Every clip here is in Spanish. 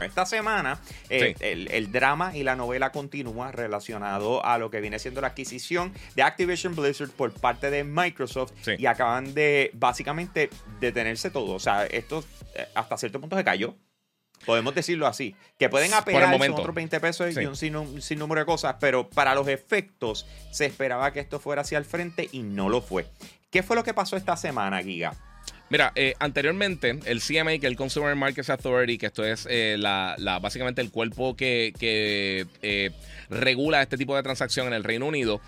Esta semana eh, el, drama y la novela continúa relacionado a lo que viene siendo la adquisición de Activision Blizzard por parte de Microsoft y acaban de básicamente detenerse todo. O sea, esto eh, hasta cierto punto se cayó. Podemos decirlo así. Que pueden apelar otros 20 pesos y un sin, número de cosas, pero para los efectos se esperaba que esto fuera hacia el frente y no lo fue. ¿Qué fue lo que pasó esta semana, Giga? Mira, eh, anteriormente el CMA, que es el Consumer Markets Authority, que esto es eh, la, básicamente el cuerpo que, eh, regula este tipo de transacción en el Reino Unido,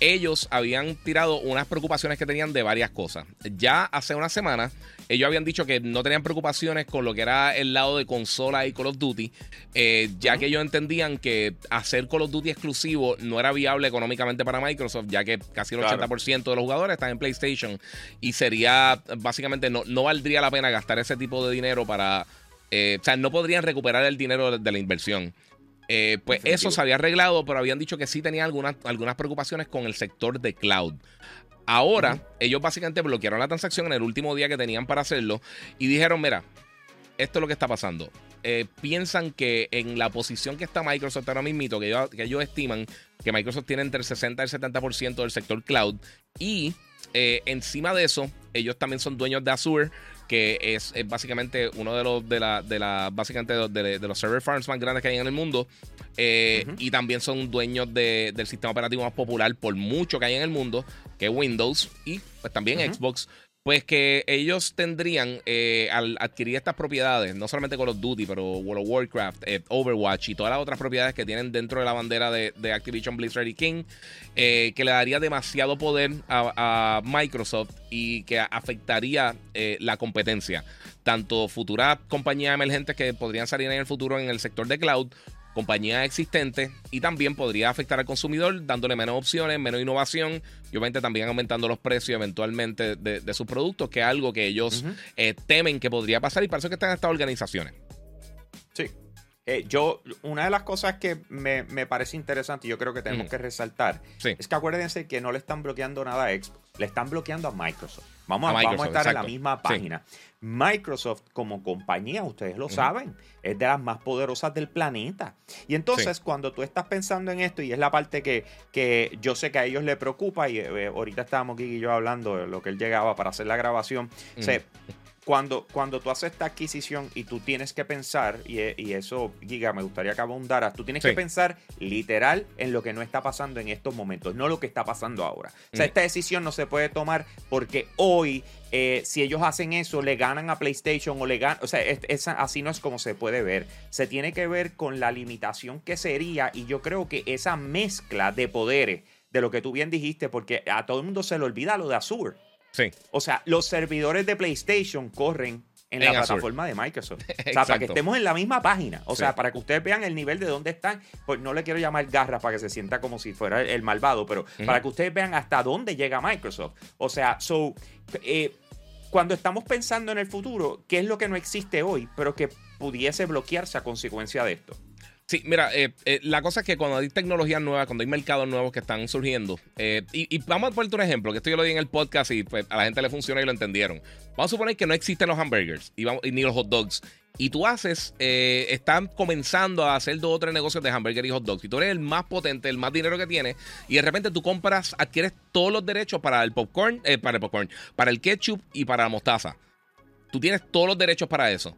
ellos habían tirado unas preocupaciones que tenían de varias cosas. Ya hace una semana, ellos habían dicho que no tenían preocupaciones con lo que era el lado de consola y Call of Duty, eh, ya que ellos entendían que hacer Call of Duty exclusivo no era viable económicamente para Microsoft, ya que casi el 80% de los jugadores están en PlayStation y sería, básicamente, no, no valdría la pena gastar ese tipo de dinero para... Eh, o sea, no podrían recuperar el dinero de la inversión. Eh, pues eso se había arreglado, pero habían dicho que sí tenían algunas, algunas preocupaciones con el sector de cloud. Ahora, ellos básicamente bloquearon la transacción en el último día que tenían para hacerlo y dijeron, mira, esto es lo que está pasando. Eh, piensan que en la posición que está Microsoft ahora mismo, que ellos, que ellos estiman que Microsoft tiene entre el 60 y el 70% del sector cloud y eh, encima de eso, ellos también son dueños de Azure que es, básicamente uno de los de la, de la básicamente de, los server farms más grandes que hay en el mundo. Eh, y también son dueños del sistema operativo más popular por mucho que hay en el mundo, que es Windows y pues también Xbox. Pues que ellos tendrían, eh, al adquirir estas propiedades, no solamente Call of Duty, pero World of Warcraft, eh, Overwatch y todas las otras propiedades que tienen dentro de la bandera de, Activision Blizzard y King, eh, que le daría demasiado poder a, Microsoft y que afectaría la competencia. Tanto futuras compañías emergentes que podrían salir en el futuro en el sector de cloud, compañías existentes y también podría afectar al consumidor dándole menos opciones, menos innovación y obviamente también aumentando los precios eventualmente de, sus productos, que es algo que ellos eh, temen que podría pasar y para eso que están estas organizaciones. Eh, yo, una de las cosas que me, parece interesante y yo creo que tenemos que resaltar es que acuérdense que no le están bloqueando nada a Xbox, le están bloqueando a Microsoft. Vamos a, vamos a estar en la misma página. Microsoft como compañía, ustedes lo saben, es de las más poderosas del planeta. Y entonces cuando tú estás pensando en esto, y es la parte que, que yo sé que a ellos les preocupa, y eh, ahorita estábamos aquí y yo hablando de lo que él llegaba para hacer la grabación, cuando, cuando tú haces esta adquisición y tú tienes que pensar, y, eso, Giga, me gustaría que abundaras, tú tienes que pensar literal en lo que no está pasando en estos momentos, no lo que está pasando ahora. O sea, esta decisión no se puede tomar porque hoy, eh, si ellos hacen eso, le ganan a PlayStation o le ganan, o sea, así no es como se puede ver. Se tiene que ver con la limitación que sería, y yo creo que esa mezcla de poderes, de lo que tú bien dijiste, porque a todo el mundo se le olvida lo de Azure. O sea, los servidores de PlayStation corren en, la plataforma de Microsoft. o sea, para que estemos en la misma página. O sea, para que ustedes vean el nivel de dónde están. Pues no le quiero llamar garra para que se sienta como si fuera el, malvado, pero para que ustedes vean hasta dónde llega Microsoft. O sea, so, eh, cuando estamos pensando en el futuro, ¿qué es lo que no existe hoy, pero que pudiese bloquearse a consecuencia de esto? Sí, mira, eh, eh, la cosa es que cuando hay tecnologías nuevas, cuando hay mercados nuevos que están surgiendo, eh, y, vamos a ponerte un ejemplo, que esto yo lo di en el podcast y pues, a la gente le funciona y lo entendieron. Vamos a suponer que no existen los hamburgers y, ni los hot dogs. Y tú haces, están comenzando a hacer dos o tres negocios de hamburger y hot dogs. Y tú eres el más potente, el más dinero que tienes. Y de repente tú compras, adquieres todos los derechos para el popcorn, para el popcorn, para el ketchup y para la mostaza. Tú tienes todos los derechos para eso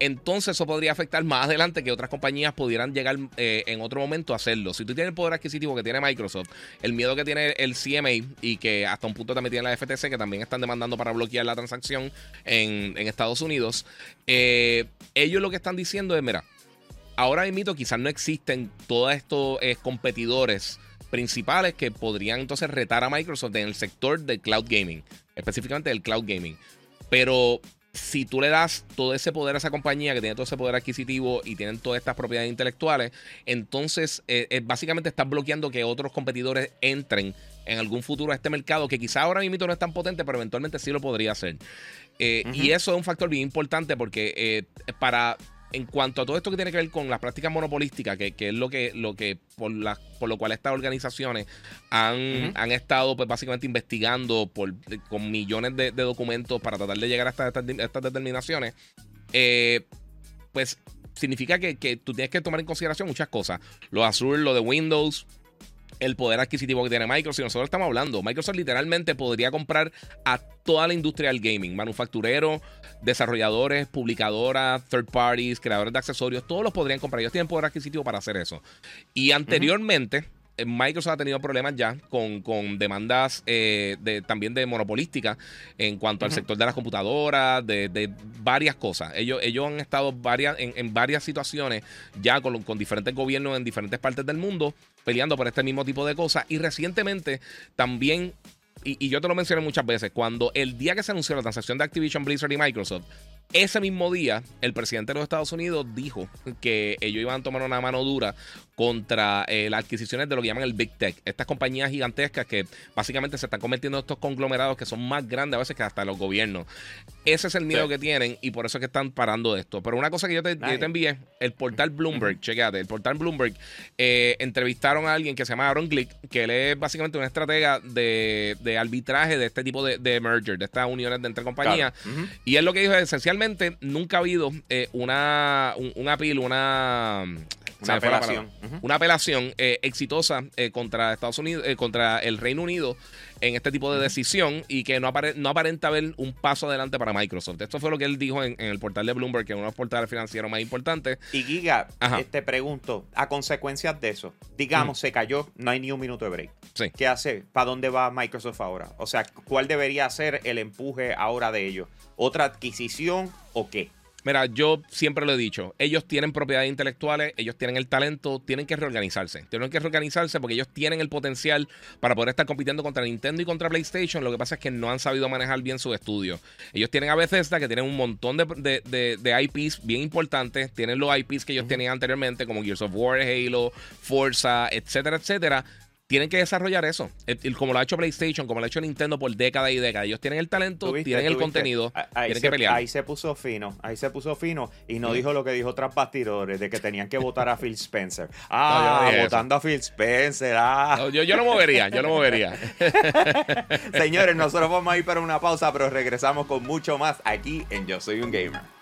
entonces eso podría afectar más adelante que otras compañías pudieran llegar eh, en otro momento a hacerlo. Si tú tienes el poder adquisitivo que tiene Microsoft, el miedo que tiene el CMA y que hasta un punto también tiene la FTC, que también están demandando para bloquear la transacción en, Estados Unidos, eh, ellos lo que están diciendo es, mira, ahora mismo quizás no existen todos estos eh, competidores principales que podrían entonces retar a Microsoft en el sector del cloud gaming, específicamente del cloud gaming. Pero si tú le das todo ese poder a esa compañía que tiene todo ese poder adquisitivo y tienen todas estas propiedades intelectuales, entonces eh, eh, básicamente estás bloqueando que otros competidores entren en algún futuro a este mercado que quizá ahora mismo no es tan potente, pero eventualmente sí lo podría hacer. Eh, y eso es un factor bien importante porque para en cuanto a todo esto que tiene que ver con las prácticas monopolísticas, que, es lo que, lo que por, la, por lo cual estas organizaciones han, han estado pues básicamente investigando por, con millones de, documentos para tratar de llegar a estas, estas, determinaciones, eh, pues significa que, que, tú tienes que tomar en consideración muchas cosas. Lo Azure, lo de Windows, el poder adquisitivo que tiene Microsoft. Nosotros estamos hablando, Microsoft literalmente podría comprar a toda la industria del gaming, manufactureros, desarrolladores, publicadoras, third parties, creadores de accesorios, todos los podrían comprar. Ellos tienen poder adquisitivo para hacer eso. Y anteriormente... Microsoft ha tenido problemas ya con, demandas eh, de, también de monopolística en cuanto al sector de las computadoras, de, varias cosas. Ellos, ellos han estado varias, en, varias situaciones ya con, con diferentes gobiernos en diferentes partes del mundo peleando por este mismo tipo de cosas. Y recientemente también y, yo te lo mencioné muchas veces, cuando el día que se anunció la transacción de Activision, Blizzard y Microsoft, ese mismo día, el presidente de los Estados Unidos dijo que ellos iban a tomar una mano dura contra eh, las adquisiciones de lo que llaman el Big Tech. Estas compañías gigantescas que básicamente se están convirtiendo en estos conglomerados que son más grandes a veces que hasta los gobiernos. Ese es el miedo que tienen y por eso es que están parando esto. Pero una cosa que yo te, envié, el portal Bloomberg, chequeate, el portal Bloomberg, eh, entrevistaron a alguien que se llama Aaron Glick, que él es básicamente una estratega de, arbitraje de este tipo de, merger, de estas uniones de entre compañías. Y él lo que dijo es esencialmente nunca ha habido eh, una, un, un appeal, una una apelación. Una apelación eh, exitosa eh, contra Estados Unidos, eh, contra el Reino Unido en este tipo de decisión y que no, no aparenta haber un paso adelante para Microsoft. Esto fue lo que él dijo en, el portal de Bloomberg, que es uno de los portales financieros más importantes. Y Giga, te pregunto, a consecuencias de eso, digamos, se cayó, no hay ni un minuto de break. ¿Qué hace? ¿Para dónde va Microsoft ahora? O sea, ¿cuál debería ser el empuje ahora de ellos? ¿Otra adquisición o qué? Mira, yo siempre lo he dicho, ellos tienen propiedades intelectuales, ellos tienen el talento, tienen que reorganizarse. Tienen que reorganizarse porque ellos tienen el potencial para poder estar compitiendo contra Nintendo y contra PlayStation. Lo que pasa es que no han sabido manejar bien su estudio. Ellos tienen a Bethesda que tienen un montón de, de, IPs bien importantes. Tienen los IPs que ellos tenían anteriormente como Gears of War, Halo, Forza, etcétera, etcétera tienen que desarrollar eso. como lo ha hecho PlayStation, como lo ha hecho Nintendo por décadas y décadas. Ellos tienen el talento, tienen el contenido, tienen que pelear. Ahí se puso fino, ahí se puso fino y no dijo lo que dijo tras bastidores de que tenían que votar a Phil Spencer. Ah, votando a Phil Spencer. Ah. yo, yo lo movería, yo lo movería. Señores, nosotros vamos a ir para una pausa, pero regresamos con mucho más aquí en Yo Soy un Gamer.